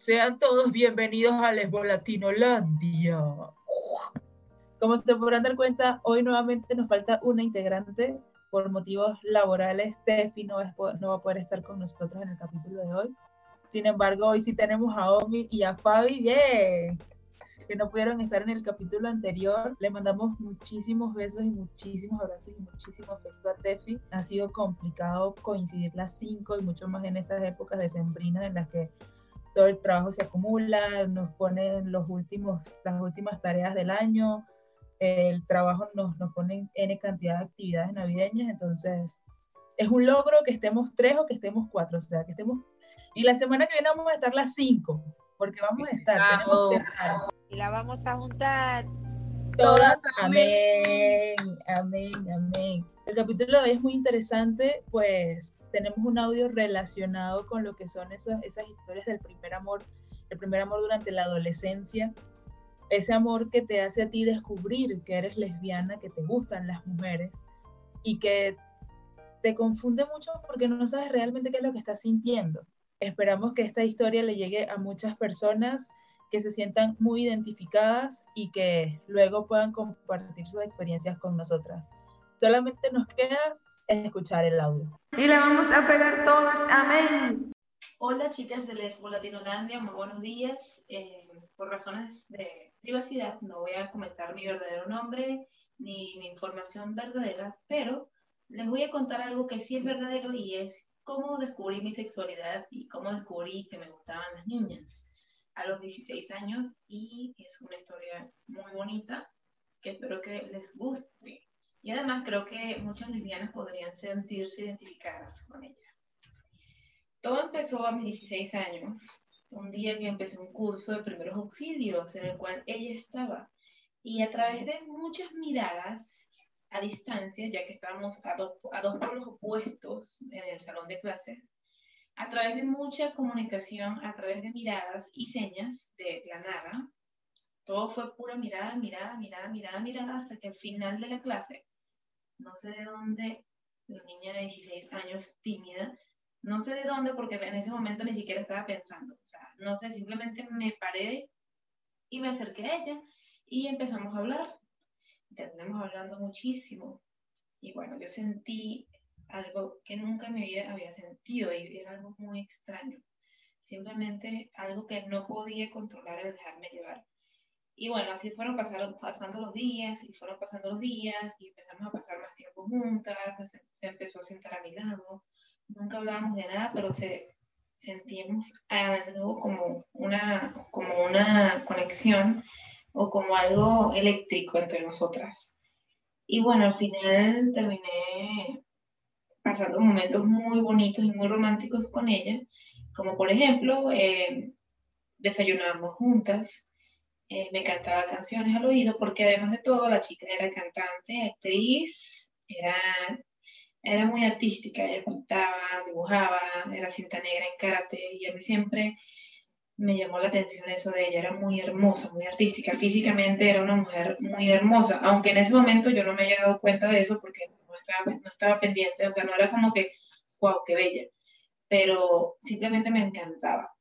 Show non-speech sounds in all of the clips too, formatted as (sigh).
Sean todos bienvenidos a Lesbolatinolandia. Como se podrán dar cuenta, hoy nuevamente nos falta una integrante por motivos laborales. Tefi no, no va a poder estar con nosotros en el capítulo de hoy. Sin embargo, hoy sí tenemos a Omi y a Fabi, yeah, que no pudieron estar en el capítulo anterior. Le mandamos muchísimos besos y muchísimos abrazos y muchísimo afecto a Tefi. Ha sido complicado coincidir las cinco y mucho más en estas épocas decembrinas en las que todo el trabajo se acumula, nos ponen los últimos, las últimas tareas del año, el trabajo nos, nos pone N cantidad de actividades navideñas, entonces es un logro que estemos tres o que estemos cuatro, o sea, que estemos... Y la semana que viene vamos a estar las cinco, porque vamos a estar, tenemos que estar. Y la vamos a juntar. Todas, amén, amén, amén. El capítulo de hoy es muy interesante, pues tenemos un audio relacionado con lo que son esas, esas historias del primer amor, el primer amor durante la adolescencia, ese amor que te hace a ti descubrir que eres lesbiana, que te gustan las mujeres y que te confunde mucho porque no sabes realmente qué es lo que estás sintiendo. Esperamos que esta historia le llegue a muchas personas que se sientan muy identificadas y que luego puedan compartir sus experiencias con nosotras. Solamente nos queda escuchar el audio. Y la vamos a pegar todas. Amén. Hola chicas de Lesbo Latinolandia, muy buenos días. Eh, por razones de privacidad no voy a comentar mi verdadero nombre ni mi información verdadera, pero les voy a contar algo que sí es verdadero y es cómo descubrí mi sexualidad y cómo descubrí que me gustaban las niñas a los 16 años y es una historia muy bonita que espero que les guste. Y además creo que muchas lesbianas podrían sentirse identificadas con ella. Todo empezó a mis 16 años, un día que empecé un curso de primeros auxilios en el cual ella estaba. Y a través de muchas miradas a distancia, ya que estábamos a dos, a dos polos opuestos en el salón de clases, a través de mucha comunicación, a través de miradas y señas de la nada, todo fue pura mirada, mirada, mirada, mirada, mirada, hasta que al final de la clase no sé de dónde, la niña de 16 años tímida, no sé de dónde porque en ese momento ni siquiera estaba pensando, o sea, no sé, simplemente me paré y me acerqué a ella y empezamos a hablar. Terminamos hablando muchísimo y bueno, yo sentí algo que nunca en mi vida había sentido y era algo muy extraño. Simplemente algo que no podía controlar el dejarme llevar. Y bueno, así fueron pasando los días y fueron pasando los días y empezamos a pasar más tiempo juntas, se, empezó a sentar a mi lado. Nunca hablábamos de nada, pero se, sentíamos algo como una, como una conexión o como algo eléctrico entre nosotras. Y bueno, al final terminé pasando momentos muy bonitos y muy románticos con ella, como por ejemplo, eh, desayunábamos juntas, eh, me cantaba canciones al oído, porque además de todo la chica era cantante, actriz, era, era muy artística, ella pintaba, dibujaba, era cinta negra en karate, y a mí siempre me llamó la atención eso de ella, era muy hermosa, muy artística, físicamente era una mujer muy hermosa, aunque en ese momento yo no me había dado cuenta de eso porque no estaba, no estaba pendiente, o sea, no era como que, wow, qué bella, pero simplemente me encantaba.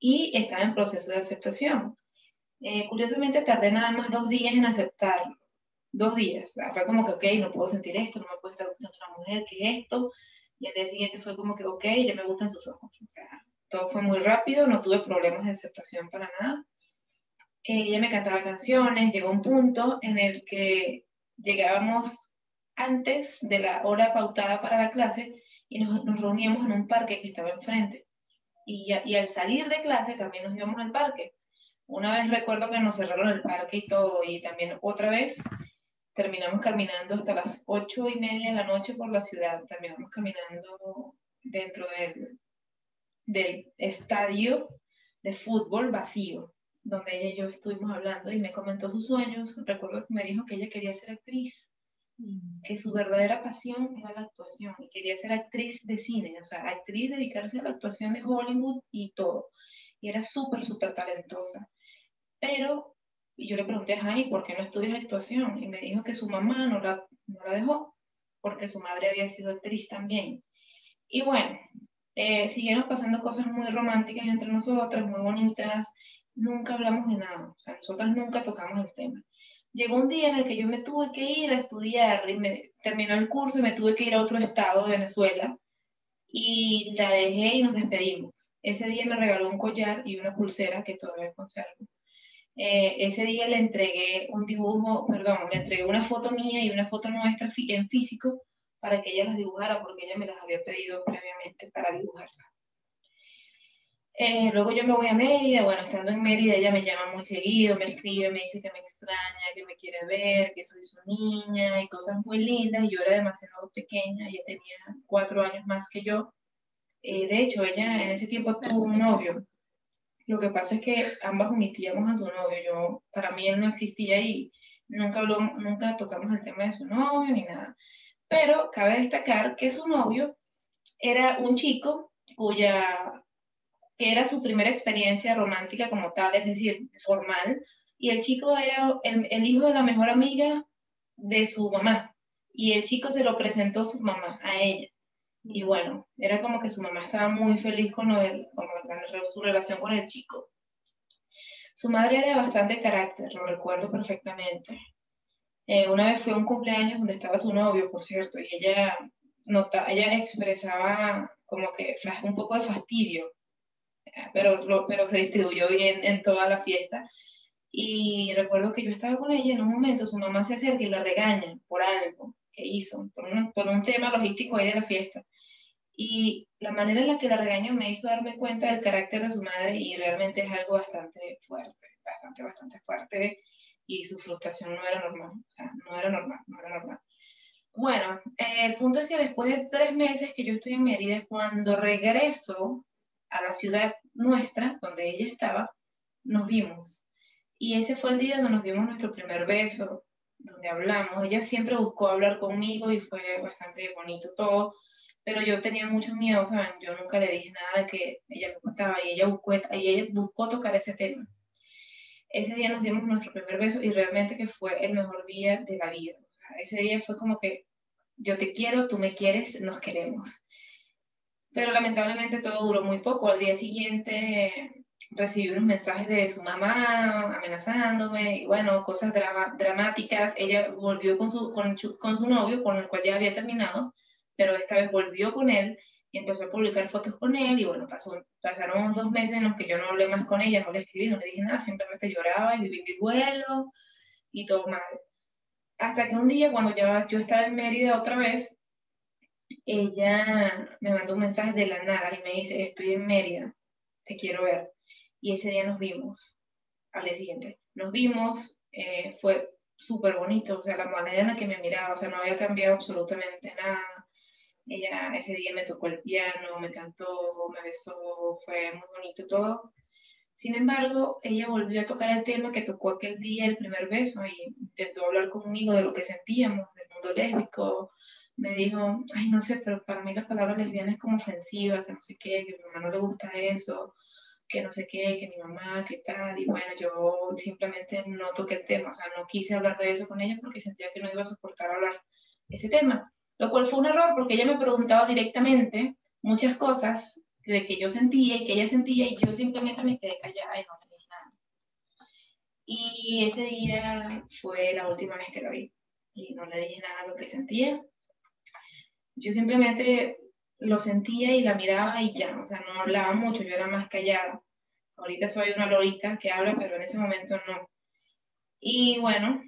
Y estaba en proceso de aceptación. Eh, curiosamente tardé nada más dos días en aceptarlo. Dos días. fue como que, ok, no puedo sentir esto, no me puede estar gustando una mujer, que esto. Y el día siguiente fue como que, ok, ya me gustan sus ojos. O sea, todo fue muy rápido, no tuve problemas de aceptación para nada. ella me cantaba canciones, llegó un punto en el que llegábamos antes de la hora pautada para la clase y nos, nos reuníamos en un parque que estaba enfrente. Y, y, al salir de clase también nos íbamos al parque. Una vez recuerdo que nos cerraron el parque y todo, y también otra vez terminamos caminando hasta las ocho y media de la noche por la ciudad. Terminamos caminando dentro del, del estadio de fútbol vacío, donde ella y yo estuvimos hablando y me comentó sus sueños. Recuerdo que me dijo que ella quería ser actriz, mm. que su verdadera pasión era la actuación y quería ser actriz de cine, o sea, actriz, dedicarse a la actuación de Hollywood y todo. Y era súper, súper talentosa. Pero y yo le pregunté a Jaime, ¿por qué no estudias actuación? Y me dijo que su mamá no la, no la dejó, porque su madre había sido actriz también. Y bueno, Eh, siguieron pasando cosas muy románticas entre nosotras, muy bonitas. Nunca hablamos de nada, o sea, nosotras nunca tocamos el tema. Llegó un día en el que yo me tuve que ir a estudiar, y me, terminó el curso y me tuve que ir a otro estado de Venezuela y la dejé y nos despedimos. Ese día me regaló un collar y una pulsera que todavía conservo. Eh, ese día le entregué un dibujo, perdón, le entregué una foto mía y una foto nuestra en físico para que ella las dibujara porque ella me las había pedido previamente para dibujarlas. Eh, luego yo me voy a Mérida, bueno, estando en Mérida ella me llama muy seguido, me escribe, me dice que me extraña, que me quiere ver, que soy su niña y cosas muy lindas. Yo era demasiado pequeña, ella tenía cuatro años más que yo. Eh, de hecho, ella en ese tiempo tuvo un novio. Lo que pasa es que ambas omitíamos a su novio. Yo, para mí él no existía y nunca, habló, nunca tocamos el tema de su novio ni nada. Pero cabe destacar que su novio era un chico cuya era su primera experiencia romántica como tal, es decir, formal, y el chico era el, hijo de la mejor amiga de su mamá, y el chico se lo presentó su mamá, a ella. Y bueno, era como que su mamá estaba muy feliz con, él, con su relación con el chico. Su madre era de bastante carácter, lo recuerdo perfectamente. Eh, una vez fue un cumpleaños donde estaba su novio, por cierto, y ella, nota, ella expresaba como que un poco de fastidio pero, pero se distribuyó bien en toda la fiesta. Y recuerdo que yo estaba con ella en un momento, su mamá se acerca y la regaña por algo que hizo, por un, por un tema logístico ahí de la fiesta. Y la manera en la que la regañó me hizo darme cuenta del carácter de su madre y realmente es algo bastante fuerte, bastante, bastante fuerte y su frustración no era normal, o sea, no era normal, no era normal. Bueno, el punto es que después de tres meses que yo estoy en Mérida, cuando regreso a la ciudad nuestra, donde ella estaba, nos vimos. Y ese fue el día donde nos dimos nuestro primer beso, donde hablamos. Ella siempre buscó hablar conmigo y fue bastante bonito todo, pero yo tenía mucho miedo, ¿saben? Yo nunca le dije nada de que ella me contaba y ella buscó, y ella buscó tocar ese tema. Ese día nos dimos nuestro primer beso y realmente que fue el mejor día de la vida. ese día fue como que yo te quiero, tú me quieres, nos queremos pero lamentablemente todo duró muy poco. Al día siguiente recibí unos mensajes de su mamá amenazándome y bueno, cosas dramáticas. Ella volvió con su, con, con, su novio, con el cual ya había terminado, pero esta vez volvió con él y empezó a publicar fotos con él y bueno, pasó, pasaron dos meses en los que yo no hablé más con ella, no le escribí, no le dije nada, simplemente lloraba y viví mi duelo y todo mal. Hasta que un día, cuando ya yo estaba en Mérida otra vez, ella me mandó un mensaje de la nada y me dice, estoy en Mérida, te quiero ver. Y ese día nos vimos, al día siguiente. Nos vimos, eh, fue súper bonito, o sea, la manera en la que me miraba, o sea, no había cambiado absolutamente nada. Ella ese día me tocó el piano, me cantó, me besó, fue muy bonito todo. Sin embargo, ella volvió a tocar el tema que tocó aquel día, el primer beso, y intentó hablar conmigo de lo que sentíamos, del mundo lésbico, me dijo, ay, no sé, pero para mí la palabra lesbiana es como ofensiva, que no sé qué, que a mi mamá no le gusta eso, que no sé qué, que mi mamá, qué tal, y bueno, yo simplemente no toqué el tema, o sea, no quise hablar de eso con ella porque sentía que no iba a soportar hablar ese tema, lo cual fue un error porque ella me preguntaba directamente muchas cosas de que yo sentía y que ella sentía y yo simplemente me quedé callada y no le dije nada. Y ese día fue la última vez que la vi y no le dije nada de lo que sentía yo simplemente lo sentía y la miraba y ya, o sea, no hablaba mucho, yo era más callada. Ahorita soy una lorita que habla, pero en ese momento no. Y bueno,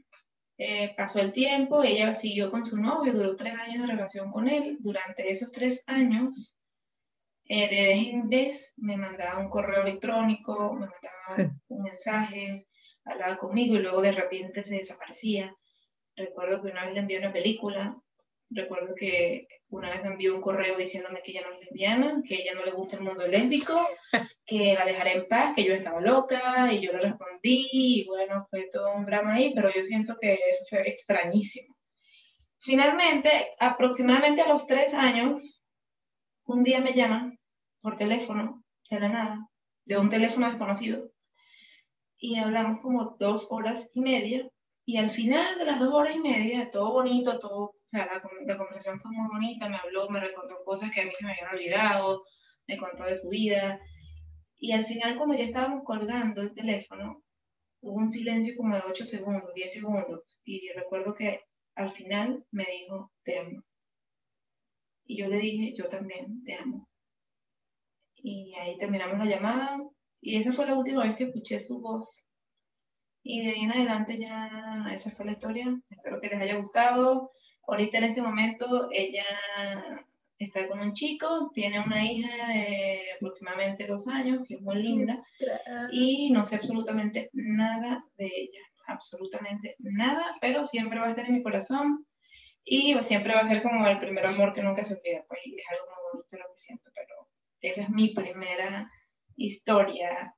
eh, pasó el tiempo, ella siguió con su novio, duró tres años de relación con él. Durante esos tres años, eh, de vez en vez me mandaba un correo electrónico, me mandaba un mensaje, hablaba conmigo y luego de repente se desaparecía. Recuerdo que una vez le envié una película Recuerdo que una vez me envió un correo diciéndome que ella no es lesbiana, que ella no le gusta el mundo lésbico, (laughs) que la dejaré en paz, que yo estaba loca, y yo le respondí, y bueno, fue todo un drama ahí, pero yo siento que eso fue extrañísimo. Finalmente, aproximadamente a los tres años, un día me llaman por teléfono, de la nada, de un teléfono desconocido, y hablamos como dos horas y media, y al final de las dos horas y media, todo bonito, todo, o sea, la, la, conversación fue muy bonita, me habló, me recordó cosas que a mí se me habían olvidado, me contó de su vida. Y al final, cuando ya estábamos colgando el teléfono, hubo un silencio como de 8 segundos, 10 segundos. Y recuerdo que al final me dijo, te amo. Y yo le dije, yo también te amo. Y ahí terminamos la llamada. Y esa fue la última vez que escuché su voz. Y de ahí en adelante ya esa fue la historia. Espero que les haya gustado. Ahorita en este momento ella está con un chico, tiene una hija de aproximadamente dos años, que es muy linda, y no sé absolutamente nada de ella, absolutamente nada, pero siempre va a estar en mi corazón y siempre va a ser como el primer amor que nunca se olvida, pues es algo muy bonito lo que siento, pero esa es mi primera historia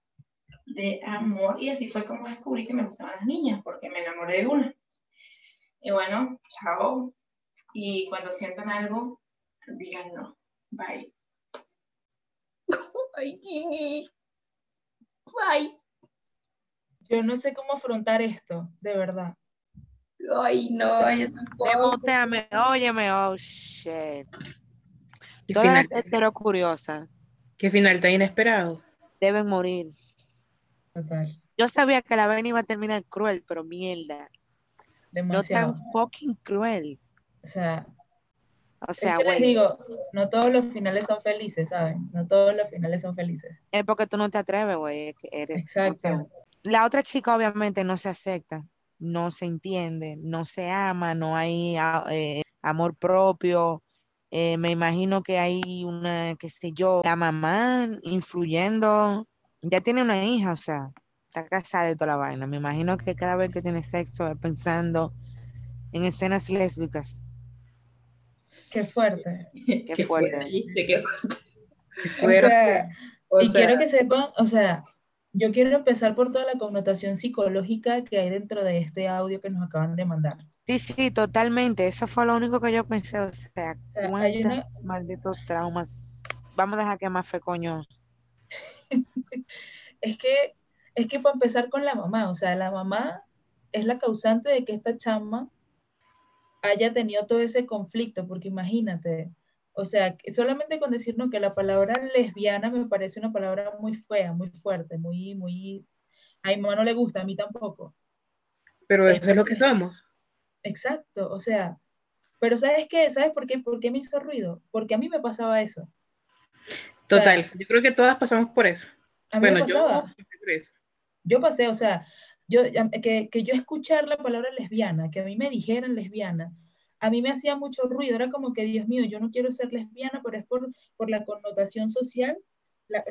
de amor y así fue como descubrí que me gustaban las niñas, porque me enamoré de una. Y bueno, chao. Y cuando sientan algo, digan no. Bye. (laughs) Bye. Yo no sé cómo afrontar esto, de verdad. Ay, no, yo tampoco. óyeme, oh shit. Toda la curiosa. Qué final tan inesperado. Deben morir. Total. Yo sabía que la vaina iba a terminar cruel, pero mierda. Demasiado. No tan fucking cruel. O sea, o sea, es que les digo, no todos los finales son felices, ¿saben? No todos los finales son felices. Es porque tú no te atreves, güey. Exacto. La otra chica obviamente no se acepta, no se entiende, no se ama, no hay eh, amor propio. Eh, me imagino que hay una, qué sé yo, la mamá influyendo, ya tiene una hija, o sea, está casada de toda la vaina. Me imagino que cada vez que tiene sexo es pensando en escenas lésbicas. Qué fuerte. (laughs) Qué, fuerte. Qué fuerte. (laughs) y quiero que sepan, o sea, yo quiero empezar por toda la connotación psicológica que hay dentro de este audio que nos acaban de mandar. Sí, sí, totalmente. Eso fue lo único que yo pensé. O sea, cuántos malditos traumas. Vamos a dejar que más fe, coño. (laughs) es que, es que para empezar con la mamá, o sea, la mamá es la causante de que esta chama haya tenido todo ese conflicto, porque imagínate, o sea, solamente con decirnos que la palabra lesbiana me parece una palabra muy fea, muy fuerte, muy, muy, a mi mamá no le gusta, a mí tampoco. Pero eso es, lo que somos. Exacto, o sea, pero ¿sabes qué? ¿Sabes por qué? ¿Por qué me hizo ruido? Porque a mí me pasaba eso. Total, yo creo que todas pasamos por eso. bueno, yo Yo pasé, o sea, yo, que, que, yo escuchar la palabra lesbiana, que a mí me dijeran lesbiana, a mí me hacía mucho ruido, era como que, Dios mío, yo no quiero ser lesbiana, pero es por, por la connotación social,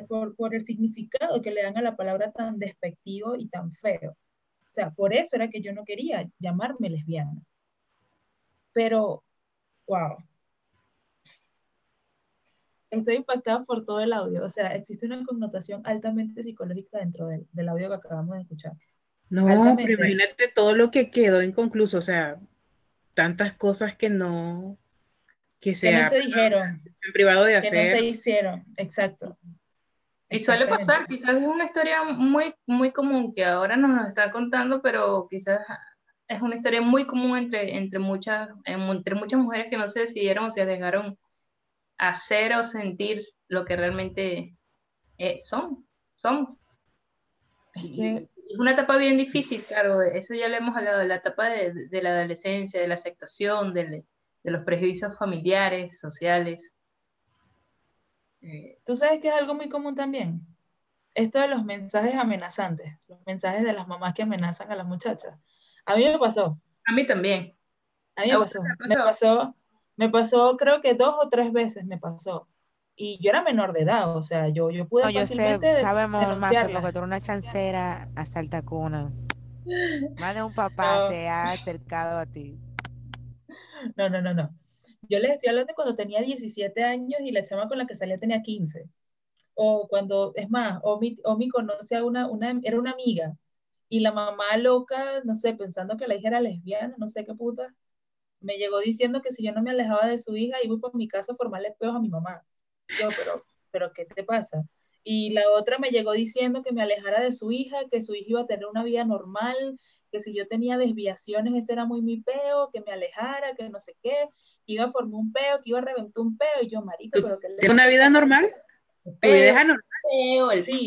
por, por, el significado que le dan a la palabra tan despectivo y tan feo. O sea, por eso era que yo no quería llamarme lesbiana. Pero, wow. Estoy impactada por todo el audio. O sea, existe una connotación altamente psicológica dentro del, del audio que acabamos de escuchar. No, pero imagínate todo lo que quedó inconcluso, o sea, tantas cosas que no, que se, no se dijeron, en privado de hacer. Que no se hicieron, exacto. Y suele pasar, quizás es una historia muy, muy común que ahora no nos está contando, pero quizás es una historia muy común entre, entre, muchas, entre muchas mujeres que no se decidieron o se arriesgaron hacer o sentir lo que realmente eh, son, somos. Es una etapa bien difícil, claro, eso ya le hemos hablado, de la etapa de, de la adolescencia, de la aceptación, de, de los prejuicios familiares, sociales. Eh, Tú sabes que es algo muy común también. Esto de los mensajes amenazantes, los mensajes de las mamás que amenazan a las muchachas. A mí me pasó. A mí también. A mí me pasó. Me pasó, me pasó creo que dos o tres veces me pasó y yo era menor de edad, o sea, yo, yo pude no, yo fácilmente sé, sabemos más porque tú eres una chancera hasta el tacuna. Más de un papá se ha acercado a ti. No, no, no, no. Yo les estoy hablando de cuando tenía 17 años y la chama con la que salía tenía 15. O cuando, es más, Omi, Omi conoce a una, una, era una amiga y la mamá loca, no sé, pensando que la hija era lesbiana, no sé qué puta, me llegó diciendo que si yo no me alejaba de su hija, iba por mi casa a formarle peos a mi mamá. Yo, pero, pero ¿qué te pasa? Y la otra me llegó diciendo que me alejara de su hija, que su hija iba a tener una vida normal, que si yo tenía desviaciones ese era muy mi peo, que me alejara, que no sé qué, que iba a formar un peo, que iba a reventar un peo, y yo, marico, pero que le... una vida normal? Tu vida. Feo, el Sí.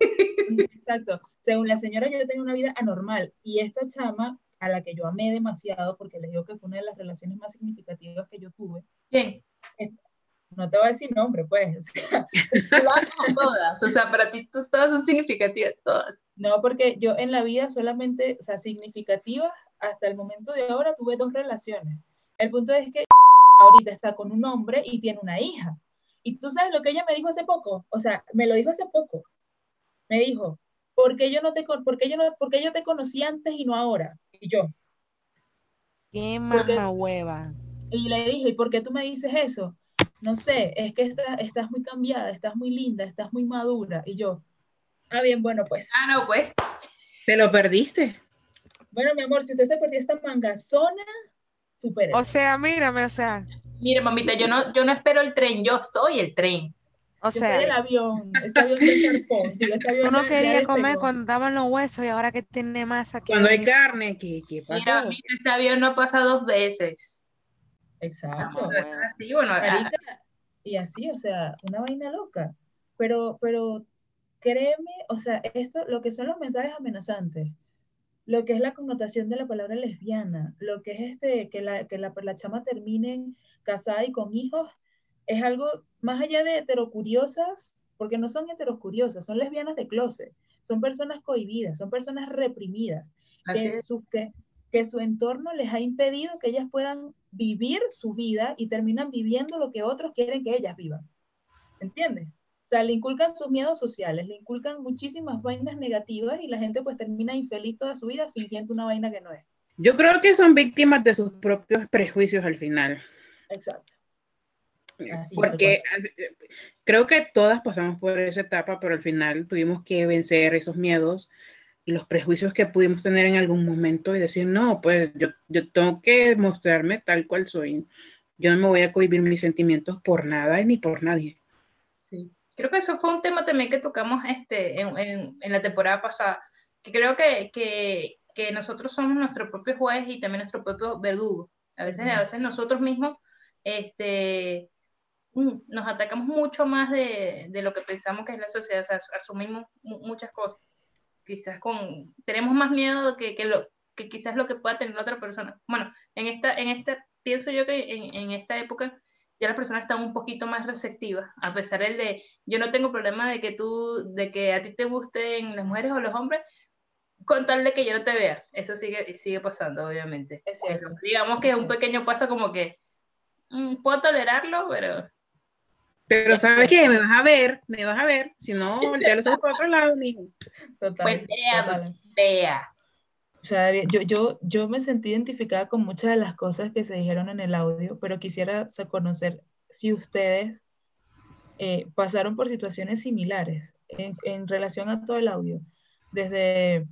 (laughs) Exacto. Según la señora, yo tenía una vida anormal. Y esta chama, a la que yo amé demasiado, porque les digo que fue una de las relaciones más significativas que yo tuve, ¿Quién? no te voy a decir nombre, pues. (laughs) Todas. O sea, para ti tú, todas son significativas, todas. No, porque yo en la vida solamente, o sea, significativas, hasta el momento de ahora tuve dos relaciones. El punto es que (laughs) ahorita está con un hombre y tiene una hija. Y tú sabes lo que ella me dijo hace poco, o sea, me lo dijo hace poco. Me dijo, ¿por qué yo no te, con- por qué yo no, por qué yo te conocí antes y no ahora? Y yo, Qué mamá hueva. y le dije, ¿y por qué tú me dices eso? No sé, es que está- estás muy cambiada, estás muy linda, estás muy madura. Y yo, ah, bien, bueno, pues. Ah, no, pues. Te lo perdiste. Bueno, mi amor, si usted se perdió esta mangazona, supere. O sea, mírame, o sea, Mire, mamita, yo no, yo no espero el tren, yo soy el tren. O Yo soy el sea, avión, este avión de zarpó, digo, este avión tú no ya- ya querías despegó. comer cuando estaban los huesos y ahora que tiene masa Cuando hay carne, ¿qué, qué Mira, pasó? mira, este avión no pasa dos veces. Exacto. Hueva. Así, bueno, ah, y así, o sea, una vaina loca. Pero, pero créeme, o sea, esto, lo que son los mensajes amenazantes, lo que es la connotación de la palabra lesbiana, lo que es este, que la, que la, la chama termine casada y con hijos, es algo más allá de heterocuriosas, porque no son heterocuriosas, son lesbianas de closet, son personas cohibidas, son personas reprimidas, que su, que, que su entorno les ha impedido que ellas puedan vivir su vida y terminan viviendo lo que otros quieren que ellas vivan. ¿Entiendes? O sea, le inculcan sus miedos sociales, le inculcan muchísimas vainas negativas y la gente pues termina infeliz toda su vida fingiendo una vaina que no es. Yo creo que son víctimas de sus propios prejuicios al final. Exacto. Así, Porque al- creo que todas pasamos por esa etapa, pero al final tuvimos que vencer esos miedos y los prejuicios que pudimos tener en algún momento y decir, no, pues yo, yo tengo que mostrarme tal cual soy. Yo no me voy a cohibir mis sentimientos por nada ni por nadie. Sí. Creo que eso fue un tema también que tocamos este, en, en- en la temporada pasada, que creo que, que, que nosotros somos nuestro propio juez y también nuestro propio verdugo. A veces, a veces nosotros mismos este, nos atacamos mucho más de, de lo que pensamos que es la sociedad, o sea, asumimos mu- muchas cosas. Quizás con, tenemos más miedo que, que, lo, que quizás lo que pueda tener la otra persona. Bueno, en esta, en esta pienso yo que en, en esta época ya las personas están un poquito más receptivas, a pesar del de, yo no tengo problema de que tú, de que a ti te gusten las mujeres o los hombres, con tal de que yo no te vea. Eso sigue, sigue pasando, obviamente. Es cierto. Pero digamos que es un pequeño paso como que mm, puedo tolerarlo, pero Pero. ¿sabes qué? Me vas a ver, me vas a ver. Si no, voltea los ojos para otro lado, mijo. Total, pues vea, total. vea. O sea, yo, yo, yo me sentí identificada con muchas de las cosas que se dijeron en el audio, pero quisiera conocer si ustedes eh, pasaron por situaciones similares en, en relación a todo el audio, desde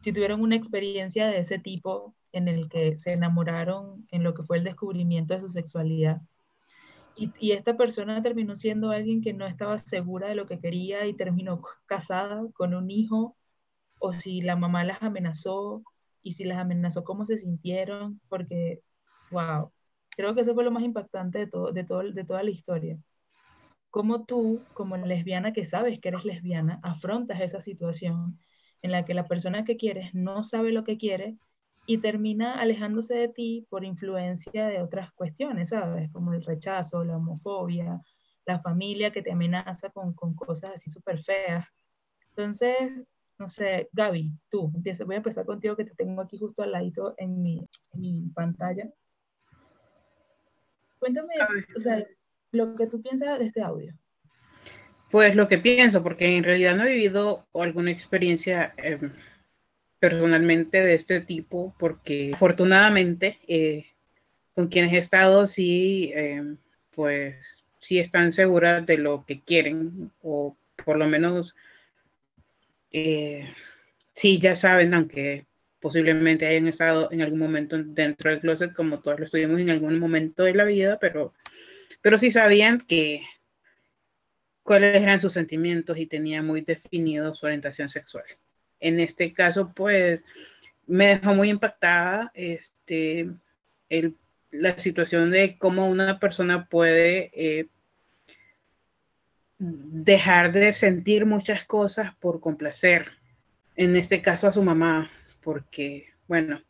si tuvieron una experiencia de ese tipo en el que se enamoraron en lo que fue el descubrimiento de su sexualidad. Y, esta persona terminó siendo alguien que no estaba segura de lo que quería y terminó casada con un hijo o si la mamá las amenazó y si las amenazó, cómo se sintieron, porque, wow, creo que eso fue lo más impactante de, todo, de, todo, de toda la historia. Cómo tú, como lesbiana que sabes que eres lesbiana, afrontas esa situación en la que la persona que quieres no sabe lo que quiere y termina alejándose de ti por influencia de otras cuestiones, ¿sabes? Como el rechazo, la homofobia, la familia que te amenaza con, con cosas así súper feas. Entonces, no sé, Gaby, tú, empieza, voy a empezar contigo que te tengo aquí justo al ladito en mi, en mi pantalla. Cuéntame, o sea, lo que tú piensas de este audio. Pues lo que pienso, porque en realidad no he vivido alguna experiencia eh, personalmente de este tipo, porque afortunadamente eh, con quienes he estado sí, eh, pues sí están seguras de lo que quieren, o por lo menos eh, sí ya saben, aunque posiblemente hayan estado en algún momento dentro del closet, como todos lo estuvimos en algún momento de la vida, pero, pero sí sabían que cuáles eran sus sentimientos y tenía muy definido su orientación sexual. En este caso, pues, me dejó muy impactada este, el, la situación de cómo una persona puede eh, dejar de sentir muchas cosas por complacer, en este caso a su mamá, porque, bueno,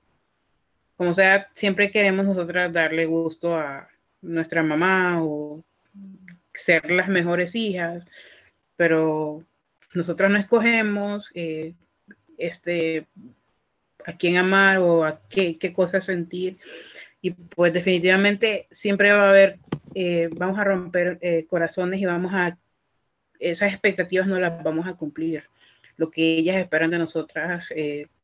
como sea, siempre queremos nosotras darle gusto a nuestra mamá o ser las mejores hijas, pero nosotras no escogemos eh, este, a quién amar o a qué, qué cosas sentir. Y pues definitivamente siempre va a haber, eh, vamos a romper eh, corazones y vamos a, esas expectativas no las vamos a cumplir. Lo que ellas esperan de nosotras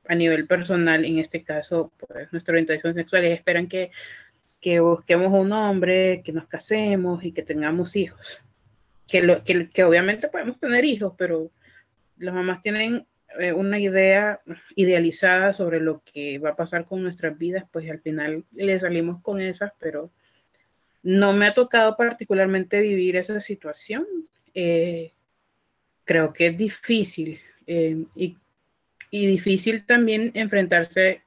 a nivel personal, en este caso, pues nuestra orientación sexual, ellas esperan que, que busquemos un hombre, que nos casemos y que tengamos hijos. Que, lo, que, que obviamente podemos tener hijos, pero las mamás tienen eh, una idea idealizada sobre lo que va a pasar con nuestras vidas, pues al final le salimos con esas, pero no me ha tocado particularmente vivir esa situación. Eh, creo que es difícil eh, y, y, difícil también enfrentarse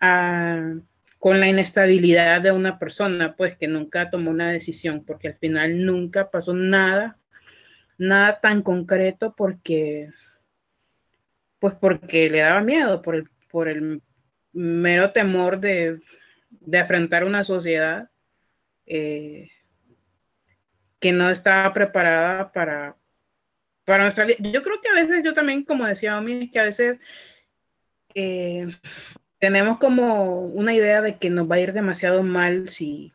a, con la inestabilidad de una persona, pues que nunca tomó una decisión, porque al final nunca pasó nada, nada tan concreto porque pues porque le daba miedo, por el, por el mero temor de, de afrontar una sociedad eh, que no estaba preparada para, para salir. Yo creo que a veces, yo también, como decía Omi, que a veces eh, tenemos como una idea de que nos va a ir demasiado mal si,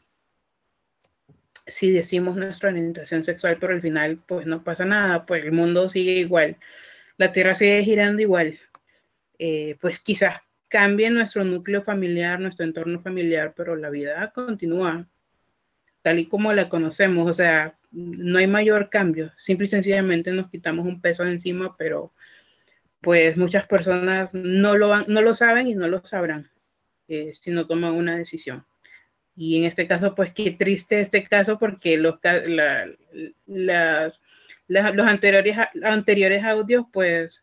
si decimos nuestra orientación sexual, pero al final pues no pasa nada, pues el mundo sigue igual la Tierra sigue girando igual, eh, pues quizás cambie nuestro núcleo familiar, nuestro entorno familiar, pero la vida continúa tal y como la conocemos, o sea, no hay mayor cambio, simple y sencillamente nos quitamos un peso de encima, pero pues muchas personas no lo, no lo saben y no lo sabrán eh, si no toman una decisión. Y en este caso, pues qué triste este caso porque los, las los anteriores, anteriores audios pues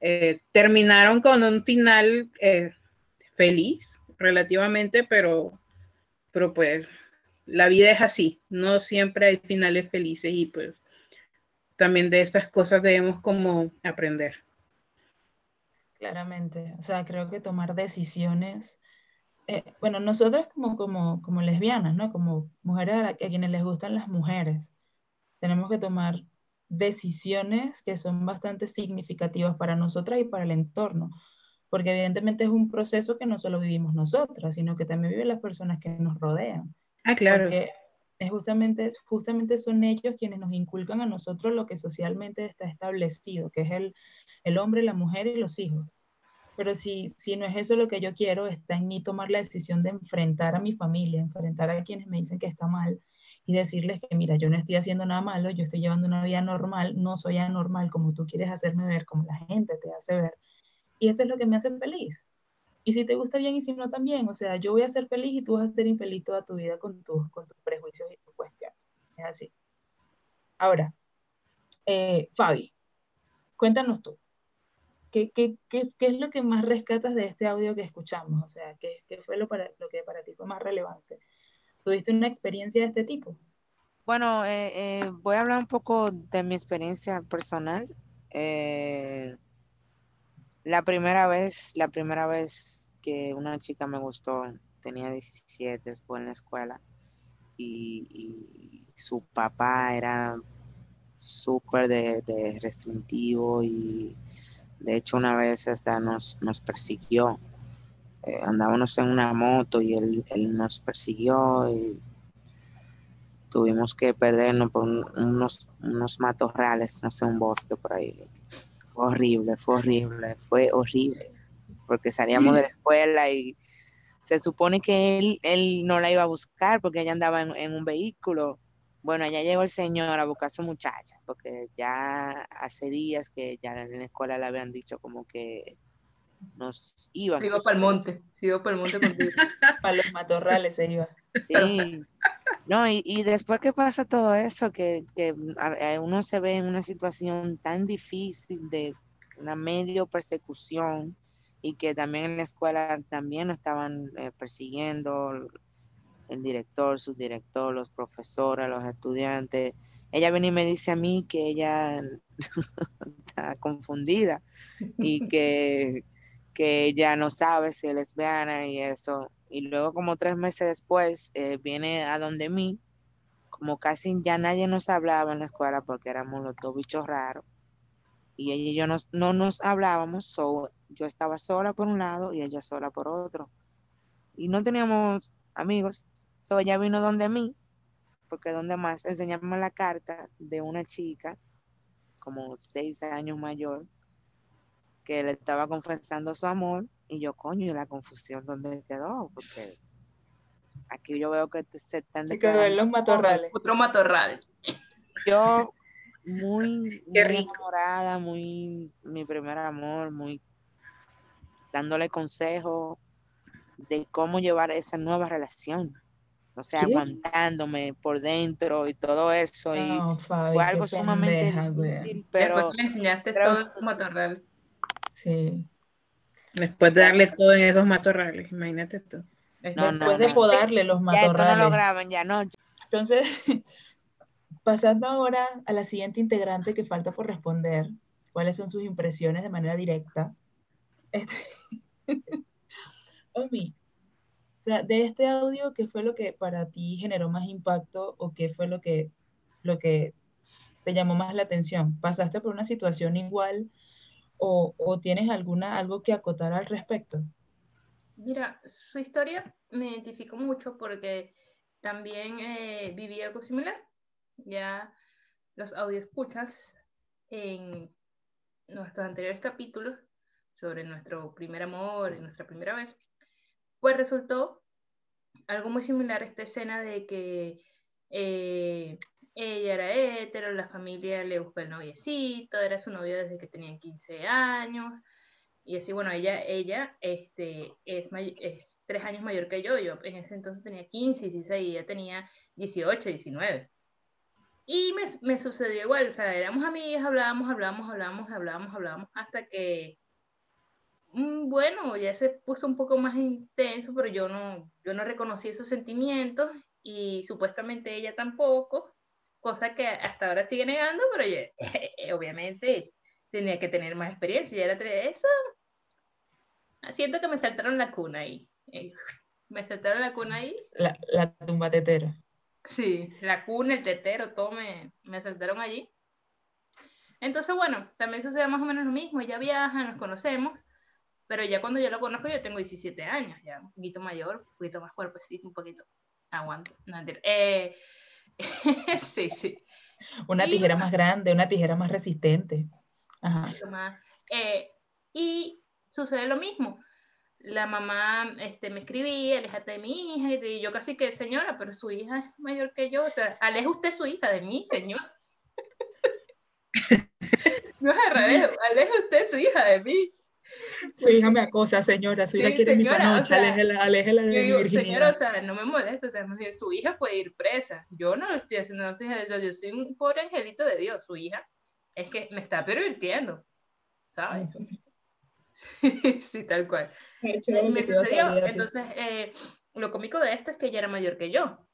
eh, terminaron con un final eh, feliz relativamente, pero, pero pues la vida es así, no siempre hay finales felices y pues también de estas cosas debemos como aprender. Claramente, o sea, creo que tomar decisiones, eh, bueno, nosotras como, como, como lesbianas, ¿no? Como mujeres a, a quienes les gustan las mujeres, tenemos que tomar decisiones que son bastante significativas para nosotras y para el entorno, porque evidentemente es un proceso que no solo vivimos nosotras, sino que también viven las personas que nos rodean. Ah, claro. Porque es justamente, justamente son ellos quienes nos inculcan a nosotros lo que socialmente está establecido, que es el, el hombre, la mujer y los hijos. Pero si, si no es eso lo que yo quiero, está en mí tomar la decisión de enfrentar a mi familia, enfrentar a quienes me dicen que está mal, y decirles que, mira, yo no estoy haciendo nada malo, yo estoy llevando una vida normal, no soy anormal como tú quieres hacerme ver, como la gente te hace ver. Y esto es lo que me hace feliz. Y si te gusta bien y si no también, o sea, yo voy a ser feliz y tú vas a ser infeliz toda tu vida con, tus con tus prejuicios y tus cuestiones. Es así. Ahora, eh, Fabi, cuéntanos tú. ¿Qué, qué, qué, qué es lo que más rescatas de este audio que escuchamos? O sea, ¿qué, qué fue lo, para, lo que para ti fue más relevante? ¿Tuviste una experiencia de este tipo? Bueno, eh, eh, voy a hablar un poco de mi experiencia personal. Eh, la primera vez, la primera vez que una chica me gustó, tenía 17, fue en la escuela y, su papá era súper de, de, restrictivo y de hecho una vez hasta nos, nos persiguió andábamos en una moto y él, nos persiguió y tuvimos que perdernos por unos, unos matorrales, no sé, un bosque por ahí. Fue horrible, fue horrible, fue horrible, porque salíamos de la escuela y se supone que él, él no la iba a buscar porque ella andaba en, en un vehículo. Bueno, allá llegó el señor a buscar a su muchacha, porque ya hace días que ya en la escuela le habían dicho como que nos iba. Se iba para el monte, se iba para el monte contigo. para los matorrales se iba. Sí. No, y, y después que pasa todo eso, que, que, uno se ve en una situación tan difícil de una medio persecución y que también en la escuela también estaban eh, persiguiendo el director, subdirector, los profesores, los estudiantes, ella viene y me dice a mí que ella (laughs) está confundida y que, que ella no sabe si es lesbiana y eso. Y luego como tres meses después eh, viene a donde mí, como casi ya nadie nos hablaba en la escuela porque éramos los dos bichos raros. Y ella y yo no nos hablábamos, so, yo estaba sola por un lado y ella sola por otro. Y no teníamos amigos, so ella vino donde mí, porque donde más enseñarme la carta de una chica como seis años mayor que le estaba confesando su amor y yo, coño, la confusión donde quedó, porque aquí yo veo que se están de quedó en los matorrales. Otro matorral. Yo muy, (laughs) muy enamorada, muy mi primer amor, muy dándole consejo de cómo llevar esa nueva relación. O sea, aguantándome por dentro y todo eso. y fue algo sumamente difícil, pero... Después le enseñaste todo esos matorral. Sí. Después de darle todo en esos matorrales, imagínate tú. No, Después de podarle los matorrales. Ya esto no lo graban, ya no. Entonces, (laughs) pasando ahora a la siguiente integrante que falta por responder, ¿cuáles son sus impresiones de manera directa? Este... (laughs) Omi, o sea, de este audio, ¿qué fue lo que para ti generó más impacto o qué fue lo que, lo que te llamó más la atención? ¿Pasaste por una situación igual o, tienes alguna, algo que acotar al respecto? Mira, su historia me identificó mucho porque también eh, viví algo similar. Ya los escuchas en nuestros anteriores capítulos sobre nuestro primer amor y nuestra primera vez, pues resultó algo muy similar a esta escena de que eh, ella era hetero, la familia le buscó el noviecito, era su novio desde que tenían 15 años, y así, bueno, ella, ella este, es, es tres años mayor que yo, yo en ese entonces tenía 15, 16, y ella tenía 18, 19. Y me, me sucedió igual, o sea, éramos amigas, hablábamos, hablábamos, hablábamos, hablábamos, hablábamos, hasta que Mm, bueno, ya se puso un poco más intenso, pero yo no, yo no reconocí esos sentimientos y supuestamente ella tampoco, cosa que hasta ahora sigue negando, pero (laughs) obviamente tenía que tener más experiencia. Y era eso. Siento que me saltaron la cuna ahí. Eh, me saltaron la cuna ahí. La, la tumba tetera. Sí, la cuna, el tetero, todo me, me saltaron allí. Entonces, bueno, también sucede más o menos lo mismo. Ella viaja, nos conocemos pero ya cuando yo lo conozco, yo tengo 17 años, ya un poquito mayor, un poquito más cuerpecito, un poquito. Aguanto. No, eh, (laughs) sí, sí. Una tijera más grande, una tijera más resistente. Ajá. Eh, y sucede lo mismo. La mamá este, me escribía, aléjate de mi hija, y yo casi que, señora, pero su hija es mayor que yo, o sea, aleje usted su hija de mí, señor. (laughs) no es al revés, aleje usted su hija de mí. Su hija me acosa, señora, su hija quiere mi panocha, aléjela, de mi virginidad. Señora, o sea, no me molesta, o sea, su hija puede ir presa. Yo no lo estoy haciendo, no soy yo, yo soy un pobre angelito de Dios, su hija es que me está pervirtiendo, ¿sabes? (laughs) sí, tal cual. me sucedió, entonces, eh, lo cómico de esto es que ella era mayor que yo,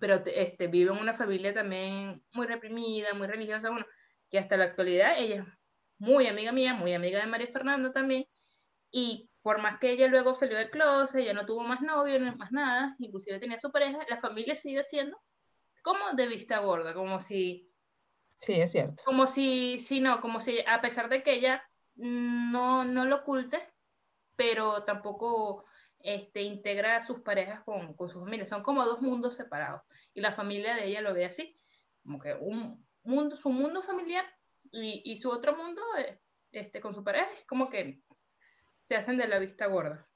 pero este, vive en una familia también muy reprimida, muy religiosa, bueno, que hasta la actualidad ella es muy amiga mía, muy amiga de María Fernanda también, y por más que ella luego salió del closet, ya no tuvo más novio, no más nada, inclusive tenía su pareja, la familia sigue siendo como de vista gorda, como si... Sí, es cierto. Como si, si no, como si a pesar de que ella no, no lo oculte, pero tampoco este, integra a sus parejas con, con su familia. Son como dos mundos separados. Y la familia de ella lo ve así, como que un mundo, su mundo familiar y, y su otro mundo, eh, este, con su pareja, es como que se hacen de la vista gorda.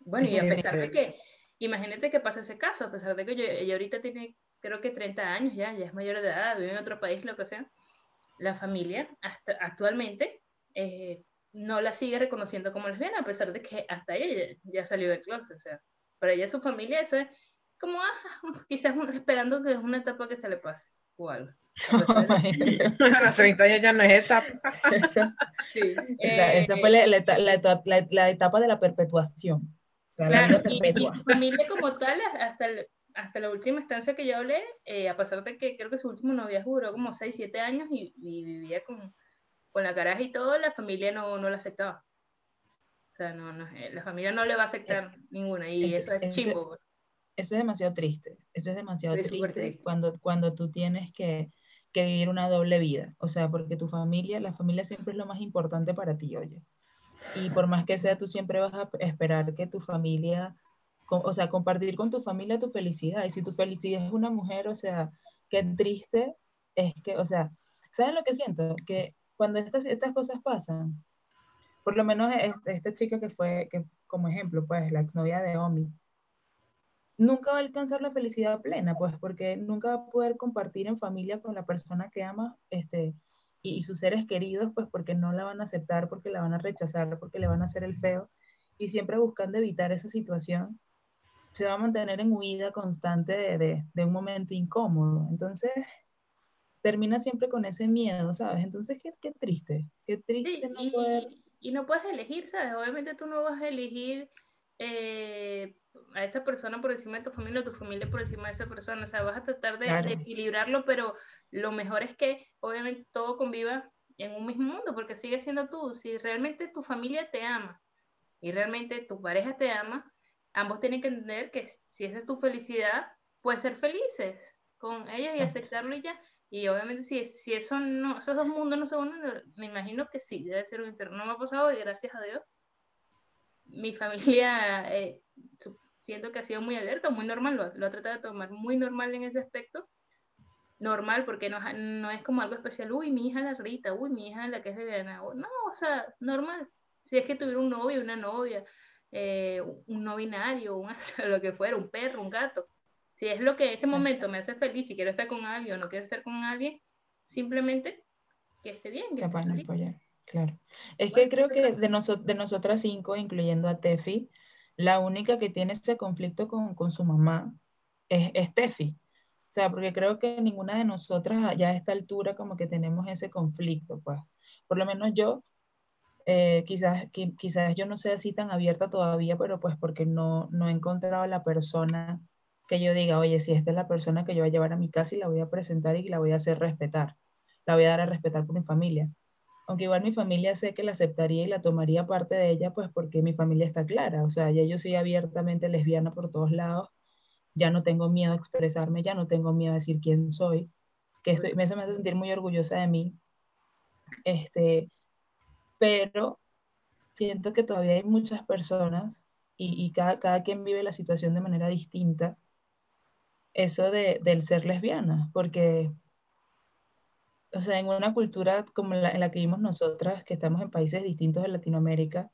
Bueno, y a pesar de que, imagínate que pasa ese caso, a pesar de que ella ahorita tiene, creo que 30 años ya, ya es mayor de edad, vive en otro país, lo que sea, la familia hasta actualmente eh, no la sigue reconociendo como lesbiana, a pesar de que hasta ella ya, salió del closet, o sea, para ella su familia eso es como, ah, (laughs) quizás esperando que es una etapa que se le pase o algo. (laughs) (laughs) a los 30 años ya no es etapa. (laughs) sí. esa, fue la, la, la, etapa de la perpetuación. claro, y, y, su familia como tal, hasta hasta la última instancia que yo hablé, eh, a pesar de que creo que su último noviazgo duró como 6, 7 años y, y vivía con, con la caraja y todo, la familia no, no la aceptaba. O sea, no, no, eh, la familia no le va a aceptar ninguna y eso, es chimbo. pues. Eso es demasiado triste. Eso es demasiado Es triste, triste. Cuando, cuando tú tienes que, que vivir una doble vida. O sea, porque tu familia, la familia siempre es lo más importante para ti, oye. Y por más que sea, tú siempre vas a esperar que tu familia, o sea, compartir con tu familia tu felicidad. Y si tu felicidad es una mujer, o sea, qué triste es que, o sea, ¿saben lo que siento? Que cuando estas, estas cosas pasan, por lo menos es- esta chica que fue, que como ejemplo, pues la exnovia de Omi, nunca va a alcanzar la felicidad plena, pues porque nunca va a poder compartir en familia con la persona que ama, este, y, y sus seres queridos, pues porque no la van a aceptar, porque la van a rechazar, porque le van a hacer el feo, y siempre buscando evitar esa situación, se va a mantener en huida constante de, de- de un momento incómodo. Entonces, termina siempre con ese miedo, ¿sabes? Entonces, qué, qué triste, qué Sí, triste no y, poder... y no puedes elegir, ¿sabes? Obviamente tú no vas a elegir eh, a esa persona por encima de tu familia o tu familia por encima de esa persona. O sea, vas a tratar de, equilibrarlo, pero lo mejor es que obviamente todo conviva en un mismo mundo, porque sigue siendo tú. Si realmente tu familia te ama y realmente tu pareja te ama, ambos tienen que entender que si esa es tu felicidad, pues ser felices con ellos y Exacto. aceptarlo y ya. Y obviamente si, si eso no, esos dos mundos no se unen, me imagino que sí, debe ser un infierno. No me ha pasado y gracias a Dios. Mi familia, eh, siento que ha sido muy abierta, muy normal, lo, lo ha tratado de tomar muy normal en ese aspecto. Normal, porque no, no es como algo especial, uy, mi hija la Rita, uy, mi hija la que es lesbiana. No, o sea, normal. Si es que tuviera un novio, una novia, eh, un no binario, un, (laughs) lo que fuera, un perro, un gato. Si es lo que en ese momento me hace feliz, si quiero estar con alguien o no quiero estar con alguien, simplemente que esté bien. Que que esté apoyar, claro. Es Bueno, que creo que de, noso- de nosotras cinco, incluyendo a Tefi, la única que tiene ese conflicto con, con su mamá es, es Tefi. O sea, porque creo que ninguna de nosotras ya a esta altura como que tenemos ese conflicto, pues. Por lo menos yo, eh, quizás, qui- quizás yo no sea así tan abierta todavía, pero pues porque no, no he encontrado la persona que yo diga, oye, si esta es la persona que yo voy a llevar a mi casa y la voy a presentar y la voy a hacer respetar, la voy a dar a respetar por mi familia. Aunque igual mi familia sé que la aceptaría y la tomaría parte de ella, pues porque mi familia está clara, o sea, ya yo soy abiertamente lesbiana por todos lados, ya no tengo miedo a expresarme, ya no tengo miedo a decir quién soy, que eso, eso me hace sentir muy orgullosa de mí, este, pero siento que todavía hay muchas personas y, y cada, cada quien vive la situación de manera distinta, eso de, del ser lesbiana, porque, o sea, en una cultura como la, en la que vivimos nosotras, que estamos en países distintos de Latinoamérica,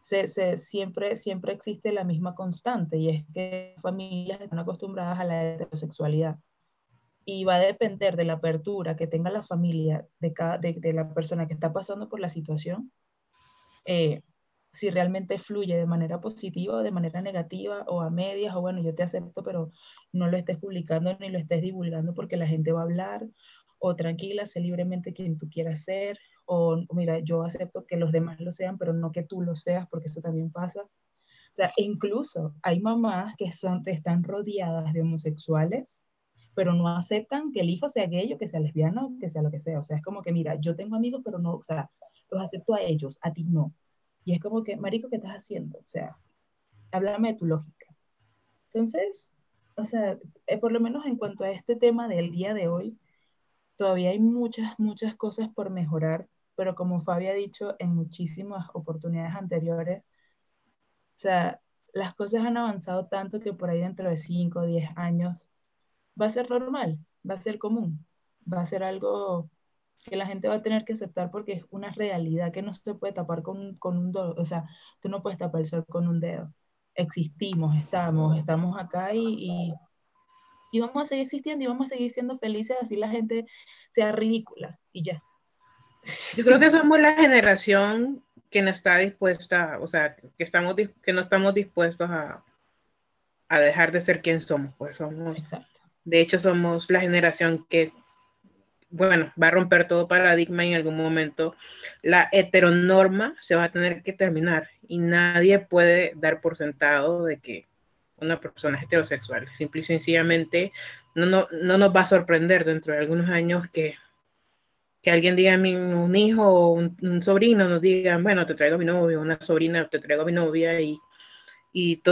se, se- siempre, siempre existe la misma constante y es que familias están acostumbradas a la heterosexualidad. Y va a depender de la apertura que tenga la familia de, cada, de, de la persona que está pasando por la situación, eh, si realmente fluye de manera positiva o de manera negativa o a medias, o bueno, yo te acepto, pero no lo estés publicando ni lo estés divulgando porque la gente va a hablar, o tranquila, sé libremente quien tú quieras ser, o mira, yo acepto que los demás lo sean, pero no que tú lo seas, porque eso también pasa. O sea, incluso hay mamás que son, están rodeadas de homosexuales, pero no aceptan que el hijo sea gay o que sea lesbiano, que sea lo que sea. O sea, es como que, mira, yo tengo amigos, pero no, o sea, los acepto a ellos, a ti no. Y es como que, marico, ¿qué estás haciendo? O sea, háblame de tu lógica. Entonces, o sea, eh, por lo menos en cuanto a este tema del día de hoy, todavía hay muchas, muchas cosas por mejorar, pero como Fabi ha dicho en muchísimas oportunidades anteriores, o sea, las cosas han avanzado tanto que por ahí dentro de 5 o 10 años va a ser normal, va a ser común, va a ser algo que la gente va a tener que aceptar porque es una realidad que no se puede tapar con, con un dedo, o sea, tú no puedes tapar el sol con un dedo. Existimos, estamos, estamos acá y, y, y vamos a seguir existiendo y vamos a seguir siendo felices así la gente sea ridícula y ya. Yo creo que somos la generación que no está dispuesta, o sea, que, estamos, que no estamos dispuestos a, a dejar de ser quien somos. Pues somos, Exacto. de hecho, somos la generación que, bueno, va a romper todo paradigma y en algún momento la heteronorma se va a tener que terminar y nadie puede dar por sentado de que una persona heterosexual. Simple y sencillamente no, no, no nos va a sorprender dentro de algunos años que, que alguien diga a mí, un hijo o un, sobrino nos diga, bueno, te traigo a mi novio, una sobrina, te traigo a mi novia y, y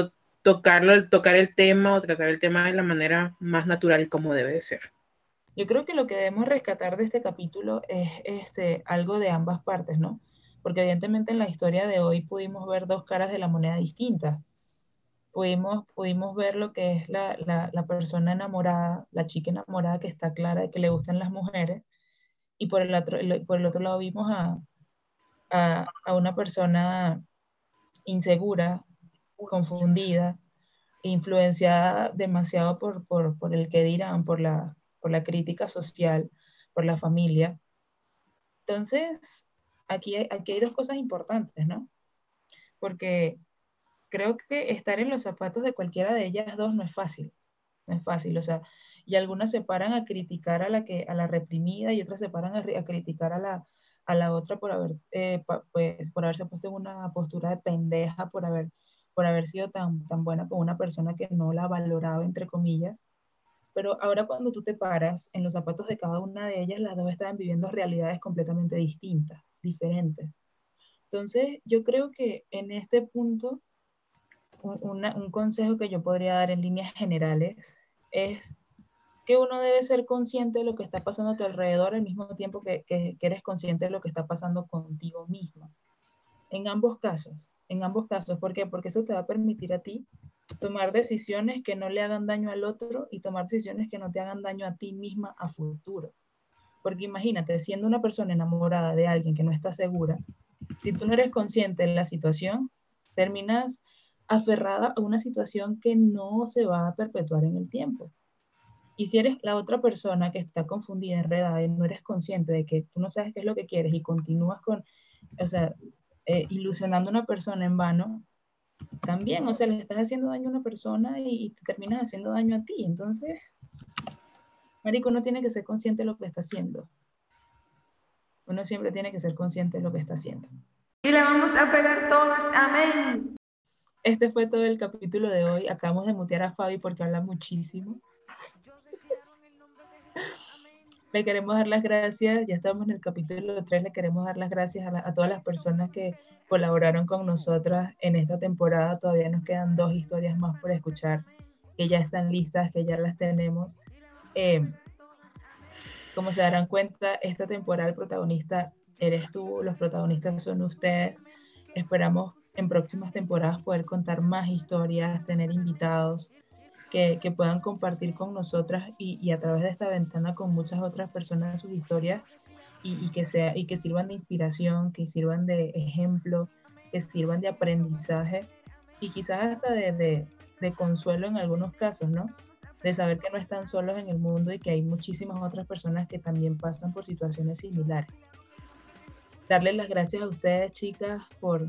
tocarlo, tocar el tema o tratar el tema de la manera más natural como debe de ser. Yo creo que lo que debemos rescatar de este capítulo es este, algo de ambas partes, ¿no? Porque evidentemente en la historia de hoy pudimos ver dos caras de la moneda distintas. Pudimos, pudimos ver lo que es la, la, la persona enamorada, la chica enamorada que está clara de que le gustan las mujeres, y por el otro, por el otro lado vimos a, a, a una persona insegura, confundida, influenciada demasiado por, por, por el que dirán, por la, por la crítica social, por la familia. Entonces, aquí hay, aquí hay dos cosas importantes, ¿no? Porque creo que estar en los zapatos de cualquiera de ellas dos no es fácil, no es fácil, o sea, y algunas se paran a criticar a la, que, a la reprimida y otras se paran a, a criticar a la, a la otra por, haber, eh, pues, por haberse puesto en una postura de pendeja, por haber, por haber sido tan, tan buena con una persona que no la valoraba, entre comillas. Pero ahora cuando tú te paras en los zapatos de cada una de ellas, las dos estaban viviendo realidades completamente distintas, diferentes. Entonces, yo creo que en este punto, un, consejo que yo podría dar en líneas generales es que uno debe ser consciente de lo que está pasando a tu alrededor al mismo tiempo que, que, que, eres consciente de lo que está pasando contigo mismo. En ambos casos, en ambos casos. ¿Por qué? Porque eso te va a permitir a ti tomar decisiones que no le hagan daño al otro y tomar decisiones que no te hagan daño a ti misma a futuro. Porque imagínate, siendo una persona enamorada de alguien que no está segura, si tú no eres consciente de la situación, terminas aferrada a una situación que no se va a perpetuar en el tiempo. Y si eres la otra persona que está confundida, enredada y no eres consciente de que tú no sabes qué es lo que quieres y continúas con, o sea, eh, ilusionando a una persona en vano, también, o sea, le estás haciendo daño a una persona y, y, te terminas haciendo daño a ti. Entonces, Marico, uno tiene que ser consciente de lo que está haciendo. Uno siempre tiene que ser consciente de lo que está haciendo. Y le vamos a pegar todas, amén. Este fue todo el capítulo de hoy. Acabamos de mutear a Fabi porque habla muchísimo. Le queremos dar las gracias, ya estamos en el capítulo 3, le queremos dar las gracias a, la, a, todas las personas que colaboraron con nosotras en esta temporada. Todavía nos quedan dos historias más por escuchar, que ya están listas, que ya las tenemos. Eh, como se darán cuenta, esta temporada el protagonista eres tú, los protagonistas son ustedes. Esperamos en próximas temporadas poder contar más historias, tener invitados, que, que, puedan compartir con nosotras y, a través de esta ventana con muchas otras personas sus historias y, y, que sea, y que sirvan de inspiración, que sirvan de ejemplo, que sirvan de aprendizaje y quizás hasta de, de, de consuelo en algunos casos, ¿no? De saber que no están solos en el mundo y que hay muchísimas otras personas que también pasan por situaciones similares. Darles las gracias a ustedes, chicas, por,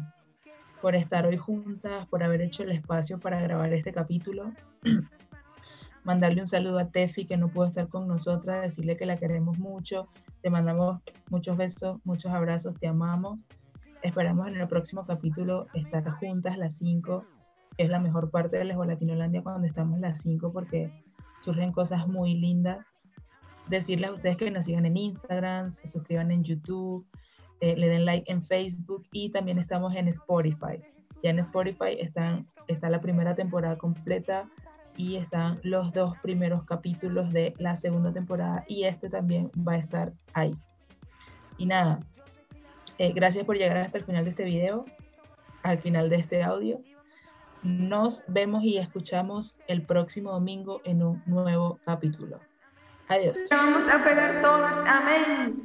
por estar hoy juntas, por haber hecho el espacio para grabar este capítulo. (clears throat) Mandarle un saludo a Tefi que no pudo estar con nosotras, decirle que la queremos mucho. Te mandamos muchos besos, muchos abrazos, te amamos. Esperamos en el próximo capítulo estar juntas las 5, que es la mejor parte de Lesbo Latinolandia cuando estamos las 5 porque surgen cosas muy lindas. Decirles a ustedes que nos sigan en Instagram, se suscriban en YouTube, eh, le den like en Facebook y también estamos en Spotify. Ya en Spotify están, está la primera temporada completa y están los dos primeros capítulos de la segunda temporada y este también va a estar ahí. Y nada, eh, gracias por llegar hasta el final de este video, al final de este audio. Nos vemos y escuchamos el próximo domingo en un nuevo capítulo. Adiós. Vamos a pegar todas, amén.